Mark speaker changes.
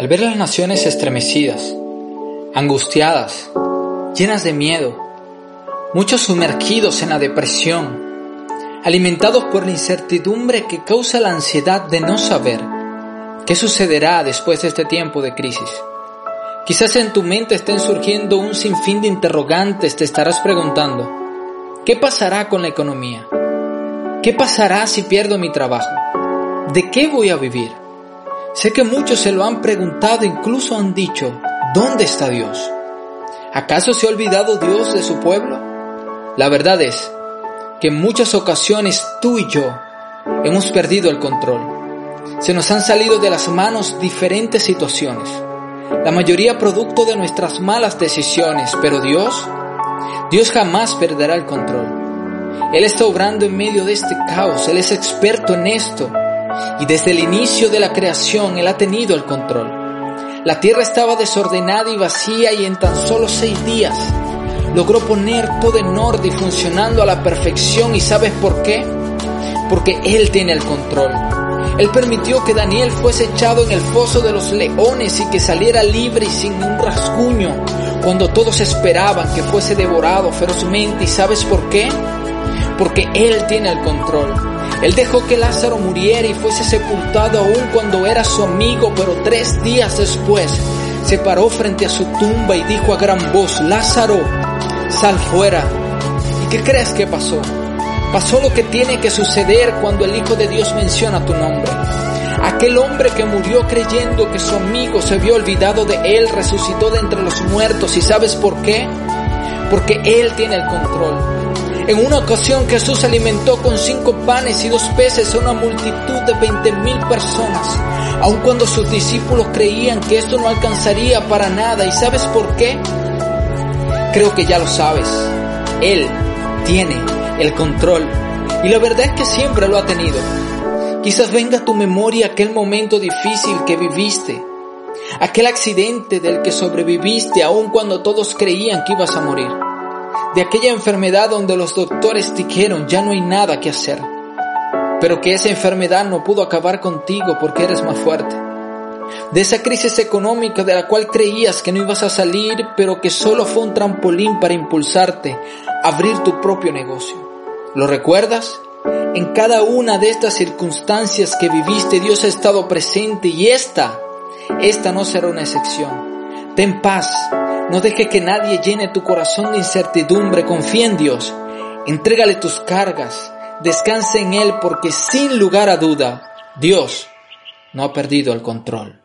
Speaker 1: Al ver las naciones estremecidas, angustiadas, llenas de miedo, muchos sumergidos en la depresión, alimentados por la incertidumbre que causa la ansiedad de no saber qué sucederá después de este tiempo de crisis. Quizás en tu mente estén surgiendo un sinfín de interrogantes, te estarás preguntando, ¿qué pasará con la economía? ¿Qué pasará si pierdo mi trabajo? ¿De qué voy a vivir? Sé que muchos se lo han preguntado, incluso han dicho, ¿dónde está Dios? ¿Acaso se ha olvidado Dios de su pueblo? La verdad es que en muchas ocasiones tú y yo hemos perdido el control. Se nos han salido de las manos diferentes situaciones, la mayoría producto de nuestras malas decisiones, pero Dios, Dios jamás perderá el control. Él está obrando en medio de este caos, Él es experto en esto y desde el inicio de la creación Él ha tenido el control. La tierra estaba desordenada y vacía y en tan solo seis días logró poner todo en orden y funcionando a la perfección. ¿Y sabes por qué? Porque Él tiene el control. Él permitió que Daniel fuese echado en el foso de los leones y que saliera libre y sin un rasguño cuando todos esperaban que fuese devorado ferozmente. ¿Y sabes por qué? Porque Él tiene el control. Él dejó que Lázaro muriera y fuese sepultado aún cuando era su amigo, pero tres días después se paró frente a su tumba y dijo a gran voz, Lázaro, sal fuera. ¿Y qué crees que pasó? Pasó lo que tiene que suceder cuando el Hijo de Dios menciona tu nombre. Aquel hombre que murió creyendo que su amigo se había olvidado de él resucitó de entre los muertos. ¿Y sabes por qué? Porque Él tiene el control. En una ocasión Jesús alimentó con cinco panes y dos peces a una multitud de veinte mil personas, aun cuando sus discípulos creían que esto no alcanzaría para nada. ¿Y sabes por qué? Creo que ya lo sabes. Él tiene el control. Y la verdad es que siempre lo ha tenido. Quizás venga a tu memoria aquel momento difícil que viviste, aquel accidente del que sobreviviste aun cuando todos creían que ibas a morir de aquella enfermedad donde los doctores dijeron ya no hay nada que hacer, pero que esa enfermedad no pudo acabar contigo porque eres más fuerte. De esa crisis económica de la cual creías que no ibas a salir, pero que solo fue un trampolín para impulsarte a abrir tu propio negocio. ¿Lo recuerdas? En cada una de estas circunstancias que viviste, Dios ha estado presente y esta, esta no será una excepción. Ten paz, no dejes que nadie llene tu corazón de incertidumbre. Confía en Dios. Entrégale tus cargas. Descansa en Él porque sin lugar a duda, Dios no ha perdido el control.